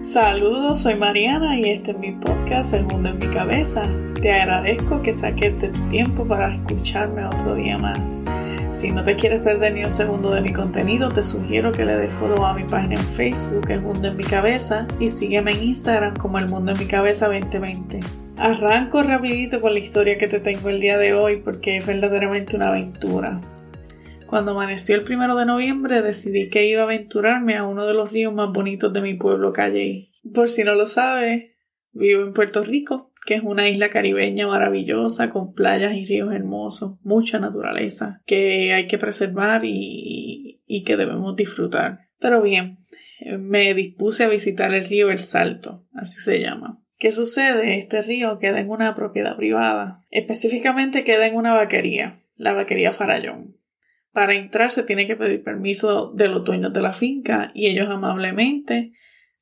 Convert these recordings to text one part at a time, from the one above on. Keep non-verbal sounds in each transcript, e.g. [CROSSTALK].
Saludos, soy Mariana y este es mi podcast El Mundo en mi Cabeza. Te agradezco que saques tu tiempo para escucharme otro día más. Si no te quieres perder ni un segundo de mi contenido, te sugiero que le des follow a mi página en Facebook El Mundo en mi Cabeza y sígueme en Instagram como El Mundo en mi Cabeza 2020. Arranco rapidito con la historia que te tengo el día de hoy porque es verdaderamente una aventura. Cuando amaneció el primero de noviembre decidí que iba a aventurarme a uno de los ríos más bonitos de mi pueblo Calle. Por si no lo sabe, vivo en Puerto Rico, que es una isla caribeña maravillosa con playas y ríos hermosos, mucha naturaleza que hay que preservar y, y que debemos disfrutar. Pero bien, me dispuse a visitar el río El Salto, así se llama. ¿Qué sucede? Este río queda en una propiedad privada. Específicamente queda en una vaquería, la vaquería Farallón. Para entrar se tiene que pedir permiso de los dueños de la finca y ellos amablemente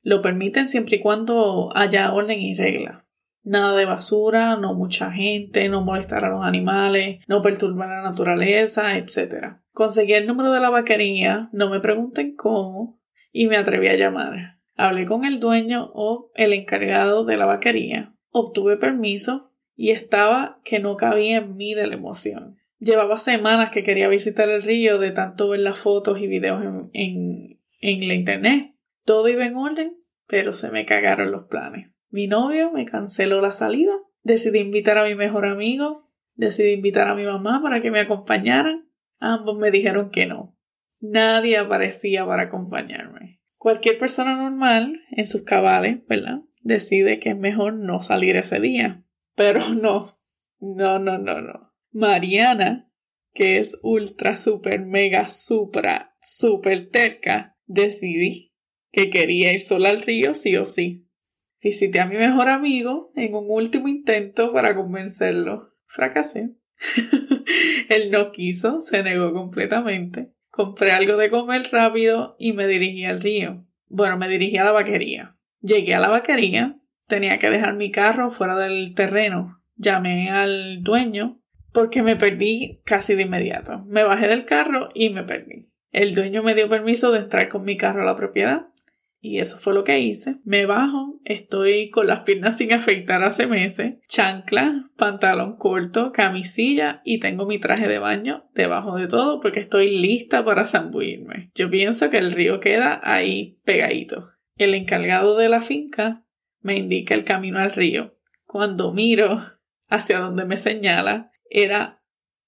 lo permiten siempre y cuando haya orden y regla. Nada de basura, no mucha gente, no molestar a los animales, no perturbar la naturaleza, etc. Conseguí el número de la vaquería, no me pregunten cómo, y me atreví a llamar. Hablé con el dueño o el encargado de la vaquería, obtuve permiso y estaba que no cabía en mí de la emoción. Llevaba semanas que quería visitar el río de tanto ver las fotos y videos en, en, la internet. Todo iba en orden, pero se me cagaron los planes. Mi novio me canceló la salida. Decidí invitar a mi mejor amigo. Decidí invitar a mi mamá para que me acompañaran. Ambos me dijeron que no. Nadie aparecía para acompañarme. Cualquier persona normal, en sus cabales, ¿verdad? Decide que es mejor no salir ese día. Pero [LAUGHS] no. No, no, no, no. Mariana, que es ultra, super, mega, supra, super terca, decidí que quería ir sola al río sí o sí. Visité a mi mejor amigo en un último intento para convencerlo. Fracasé. [LAUGHS] Él no quiso, se negó completamente. Compré algo de comer rápido y me dirigí al río. Bueno, me dirigí a la vaquería. Llegué a la vaquería, tenía que dejar mi carro fuera del terreno. Llamé al dueño porque me perdí casi de inmediato. Me bajé del carro y me perdí. El dueño me dio permiso de entrar con mi carro a la propiedad. Y eso fue lo que hice. Me bajo, estoy con las piernas sin afeitar hace meses, chancla, pantalón corto, camisilla y tengo mi traje de baño debajo de todo porque estoy lista para zambuirme. Yo pienso que el río queda ahí pegadito. El encargado de la finca me indica el camino al río. Cuando miro hacia donde me señala, era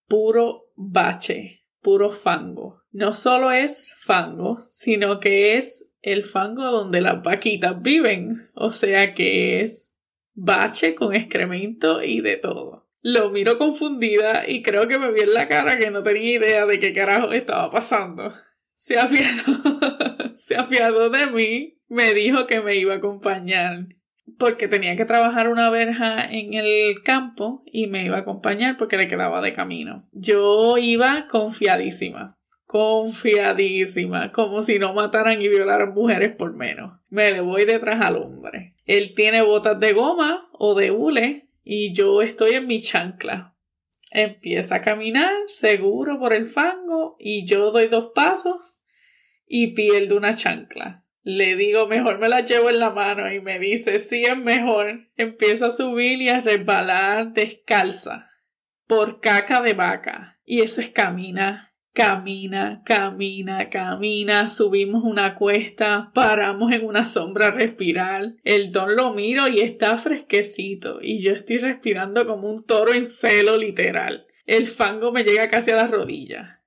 puro bache, puro fango. No solo es fango, sino que es el fango donde las vaquitas viven, o sea que es bache con excremento y de todo. Lo miro confundida y creo que me vi en la cara que no tenía idea de qué carajo estaba pasando. Se afiadó, [LAUGHS] se afiadó de mí, me dijo que me iba a acompañar porque tenía que trabajar una verja en el campo y me iba a acompañar porque le quedaba de camino. Yo iba confiadísima, confiadísima, como si no mataran y violaran mujeres por menos. Me le voy detrás al hombre. Él tiene botas de goma o de hule y yo estoy en mi chancla. Empieza a caminar seguro por el fango y yo doy dos pasos y pierdo una chancla. Le digo, mejor me la llevo en la mano y me dice, sí es mejor. Empiezo a subir y a resbalar descalza por caca de vaca. Y eso es camina, camina, camina, camina. Subimos una cuesta, paramos en una sombra a respirar. El don lo miro y está fresquecito y yo estoy respirando como un toro en celo literal. El fango me llega casi a las rodillas.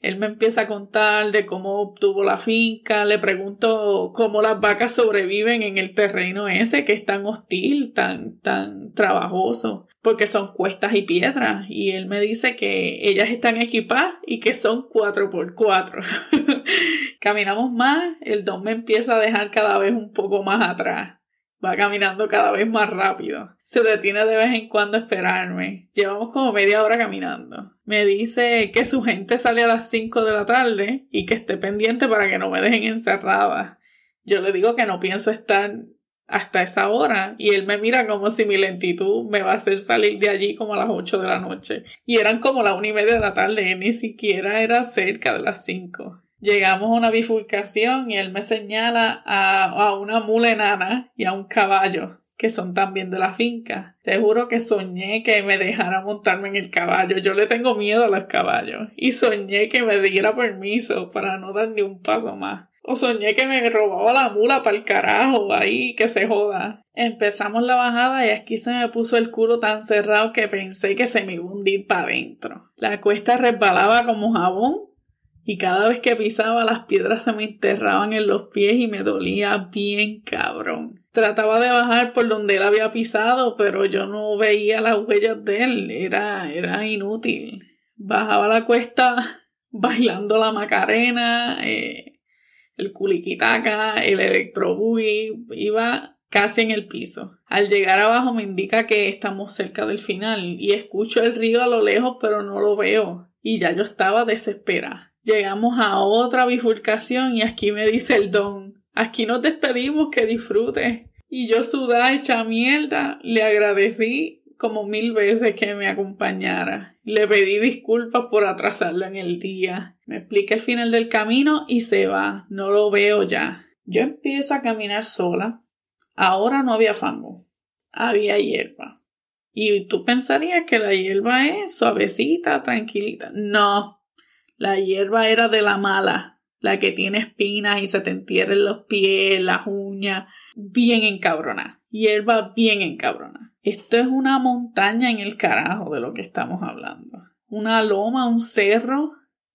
Él me empieza a contar de cómo obtuvo la finca, le pregunto cómo las vacas sobreviven en el terreno ese que es tan hostil, tan, tan trabajoso, porque son cuestas y piedras, y él me dice que ellas están equipadas y que son cuatro por cuatro. [LAUGHS] Caminamos más, el don me empieza a dejar cada vez un poco más atrás. Va caminando cada vez más rápido. Se detiene de vez en cuando a esperarme. Llevamos como media hora caminando. Me dice que su gente sale a las 5 de la tarde y que esté pendiente para que no me dejen encerrada. Yo le digo que no pienso estar hasta esa hora y él me mira como si mi lentitud me va a hacer salir de allí como a las 8 de la noche. Y eran como la una y media de la tarde, ni siquiera era cerca de las 5. Llegamos a una bifurcación y él me señala a, a una mula enana y a un caballo que son también de la finca. Te juro que soñé que me dejara montarme en el caballo. Yo le tengo miedo a los caballos. Y soñé que me diera permiso para no dar ni un paso más. O soñé que me robaba la mula para el carajo, ahí que se joda. Empezamos la bajada y aquí se me puso el culo tan cerrado que pensé que se me iba a hundir para adentro. La cuesta resbalaba como jabón y cada vez que pisaba las piedras se me enterraban en los pies y me dolía bien cabrón. Trataba de bajar por donde él había pisado, pero yo no veía las huellas de él, era, era inútil. Bajaba la cuesta [LAUGHS] bailando la macarena, eh, el culiquitaca, el electrobuggy, iba casi en el piso. Al llegar abajo me indica que estamos cerca del final y escucho el río a lo lejos pero no lo veo y ya yo estaba desesperada. Llegamos a otra bifurcación y aquí me dice el don, aquí nos despedimos, que disfrute. Y yo sudá hecha mierda, le agradecí como mil veces que me acompañara. Le pedí disculpas por atrasarlo en el día. Me explica el final del camino y se va. No lo veo ya. Yo empiezo a caminar sola. Ahora no había fango. Había hierba. Y tú pensarías que la hierba es suavecita, tranquilita. No. La hierba era de la mala. La que tiene espinas y se te entierra en los pies, las uñas. Bien encabrona. Hierba bien encabrona. Esto es una montaña en el carajo de lo que estamos hablando. Una loma, un cerro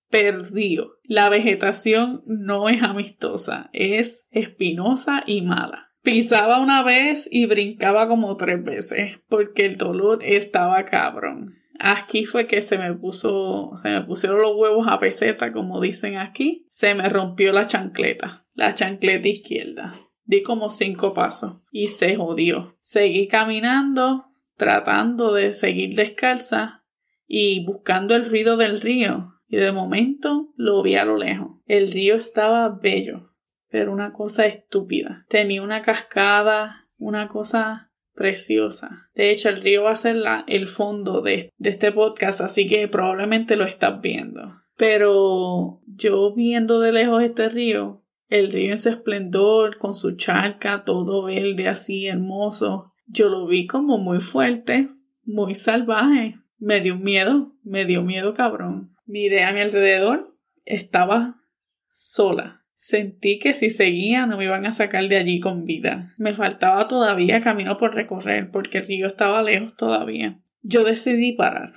perdido. La vegetación no es amistosa, es espinosa y mala. Pisaba una vez y brincaba como tres veces porque el dolor estaba cabrón. Aquí fue que se me puso, se me pusieron los huevos a peseta, como dicen aquí. Se me rompió la chancleta, la chancleta izquierda. Di como cinco pasos y se jodió. Seguí caminando, tratando de seguir descalza y buscando el ruido del río. Y de momento lo vi a lo lejos. El río estaba bello, pero una cosa estúpida. Tenía una cascada, una cosa preciosa. De hecho, el río va a ser la, el fondo de, de este podcast, así que probablemente lo estás viendo. Pero yo viendo de lejos este río, el río en su esplendor, con su charca, todo verde así hermoso. Yo lo vi como muy fuerte, muy salvaje. Me dio miedo, me dio miedo cabrón. Miré a mi alrededor, estaba sola. Sentí que si seguía no me iban a sacar de allí con vida. Me faltaba todavía camino por recorrer porque el río estaba lejos todavía. Yo decidí parar.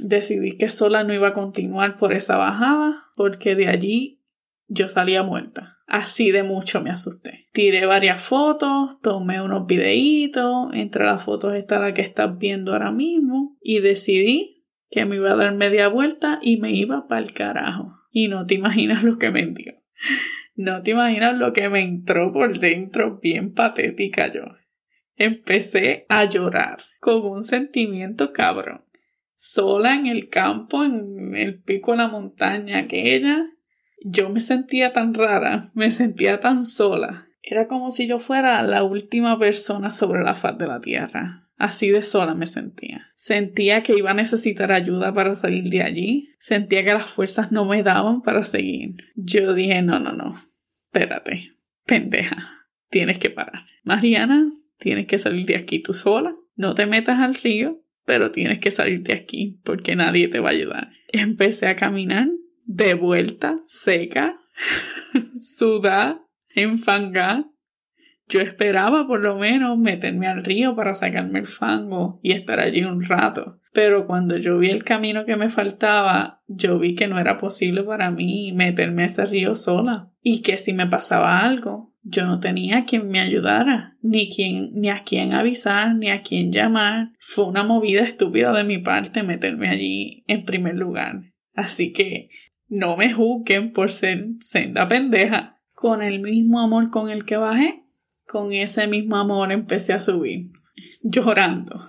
Decidí que sola no iba a continuar por esa bajada porque de allí yo salía muerta. Así de mucho me asusté. Tiré varias fotos, tomé unos videitos, entre las fotos está la que estás viendo ahora mismo, y decidí que me iba a dar media vuelta y me iba para el carajo. Y no te imaginas lo que me dio. No te imaginas lo que me entró por dentro, bien patética yo. Empecé a llorar con un sentimiento cabrón. Sola en el campo, en el pico de la montaña aquella, yo me sentía tan rara, me sentía tan sola. Era como si yo fuera la última persona sobre la faz de la tierra. Así de sola me sentía. Sentía que iba a necesitar ayuda para salir de allí. Sentía que las fuerzas no me daban para seguir. Yo dije, no, no, no. Espérate. Pendeja. Tienes que parar. Mariana, tienes que salir de aquí tú sola. No te metas al río, pero tienes que salir de aquí porque nadie te va a ayudar. Empecé a caminar de vuelta, seca, [LAUGHS] sudá, enfangá. Yo esperaba por lo menos meterme al río para sacarme el fango y estar allí un rato. Pero cuando yo vi el camino que me faltaba, yo vi que no era posible para mí meterme a ese río sola. Y que si me pasaba algo, yo no tenía quien me ayudara, ni quien, ni a quién avisar, ni a quién llamar. Fue una movida estúpida de mi parte meterme allí en primer lugar. Así que no me juzguen por ser senda pendeja. Con el mismo amor con el que bajé, con ese mismo amor empecé a subir. Llorando.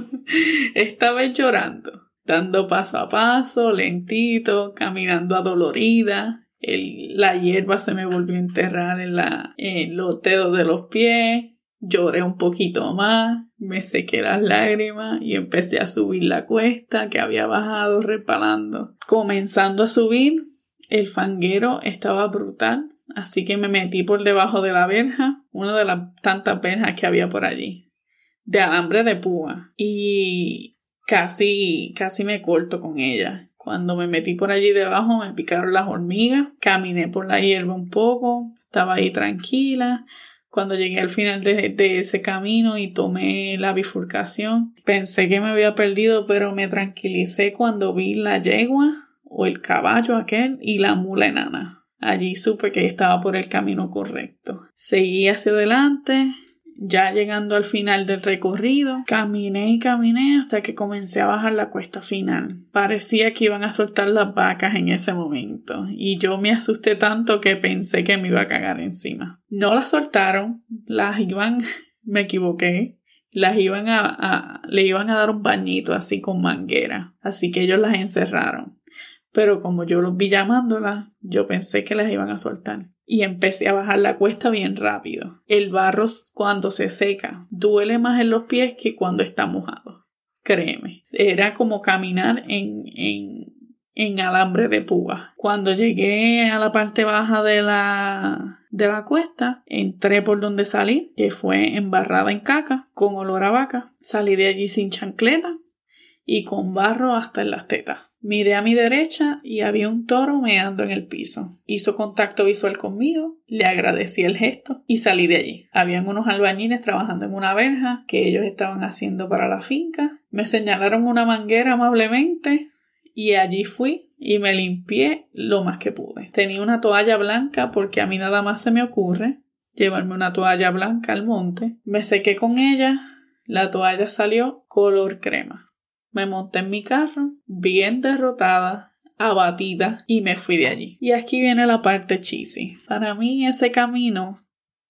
[LAUGHS] Esta vez llorando. Dando paso a paso, lentito, caminando adolorida. La hierba se me volvió a enterrar en, la, en los dedos de los pies. Lloré un poquito más, me sequé las lágrimas y empecé a subir la cuesta que había bajado repalando. Comenzando a subir, El fanguero estaba brutal, así que me metí por debajo de la verja, una de las tantas verjas que había por allí, de alambre de púa, y casi, casi me corto con ella. Cuando me metí por allí debajo me picaron las hormigas, caminé por la hierba un poco, estaba ahí tranquila. Cuando llegué al final de, de, ese camino y tomé la bifurcación, pensé que me había perdido, pero me tranquilicé cuando vi la yegua o el caballo aquel y la mula enana. Allí supe que estaba por el camino correcto. Seguí hacia adelante, ya llegando al final del recorrido, caminé y caminé hasta que comencé a bajar la cuesta final. Parecía que iban a soltar las vacas en ese momento, y yo me asusté tanto que pensé que me iba a cagar encima. No las soltaron, las iban, [LAUGHS] me equivoqué, las iban a, le iban a dar un bañito así con manguera, así que ellos las encerraron. Pero como yo los vi llamándolas, yo pensé que las iban a soltar y empecé a bajar la cuesta bien rápido. El barro cuando se seca duele más en los pies que cuando está mojado. Créeme, era como caminar en, en, en alambre de púa. Cuando llegué a la parte baja de la, de la cuesta, entré por donde salí, que fue embarrada en caca, con olor a vaca. Salí de allí sin chancleta y con barro hasta en las tetas. Miré a mi derecha y había un toro meando en el piso. Hizo contacto visual conmigo, le agradecí el gesto y salí de allí. Habían unos albañiles trabajando en una verja que ellos estaban haciendo para la finca. Me señalaron una manguera amablemente y allí fui y me limpié lo más que pude. Tenía una toalla blanca porque a mí nada más se me ocurre llevarme una toalla blanca al monte. Me sequé con ella, la toalla salió color crema. Me monté en mi carro, bien derrotada, abatida, y me fui de allí. Y aquí viene la parte cheesy. Para mí ese camino,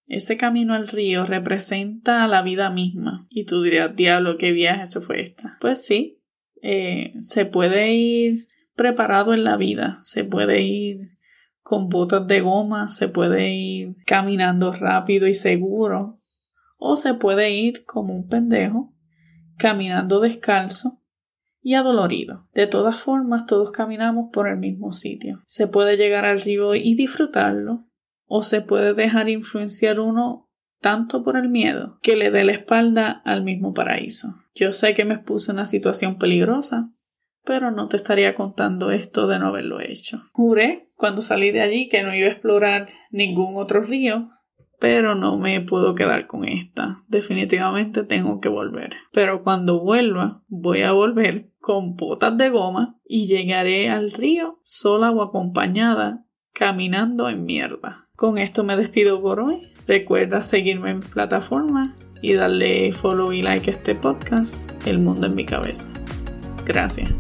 ese camino al río representa la vida misma. Y tú dirías, diablo, qué viaje se fue esta. Pues sí, eh, se puede ir preparado en la vida, se puede ir con botas de goma, se puede ir caminando rápido y seguro, o se puede ir como un pendejo, caminando descalzo y adolorido. De todas formas, todos caminamos por el mismo sitio. Se puede llegar al río y disfrutarlo, o se puede dejar influenciar uno tanto por el miedo que le dé la espalda al mismo paraíso. Yo sé que me expuse una situación peligrosa, pero no te estaría contando esto de no haberlo hecho. Juré cuando salí de allí que no iba a explorar ningún otro río, pero no me puedo quedar con esta. Definitivamente tengo que volver. Pero cuando vuelva, voy a volver con botas de goma y llegaré al río sola o acompañada, caminando en mierda. Con esto me despido por hoy. Recuerda seguirme en plataforma y darle follow y like a este podcast, El Mundo en mi Cabeza. Gracias.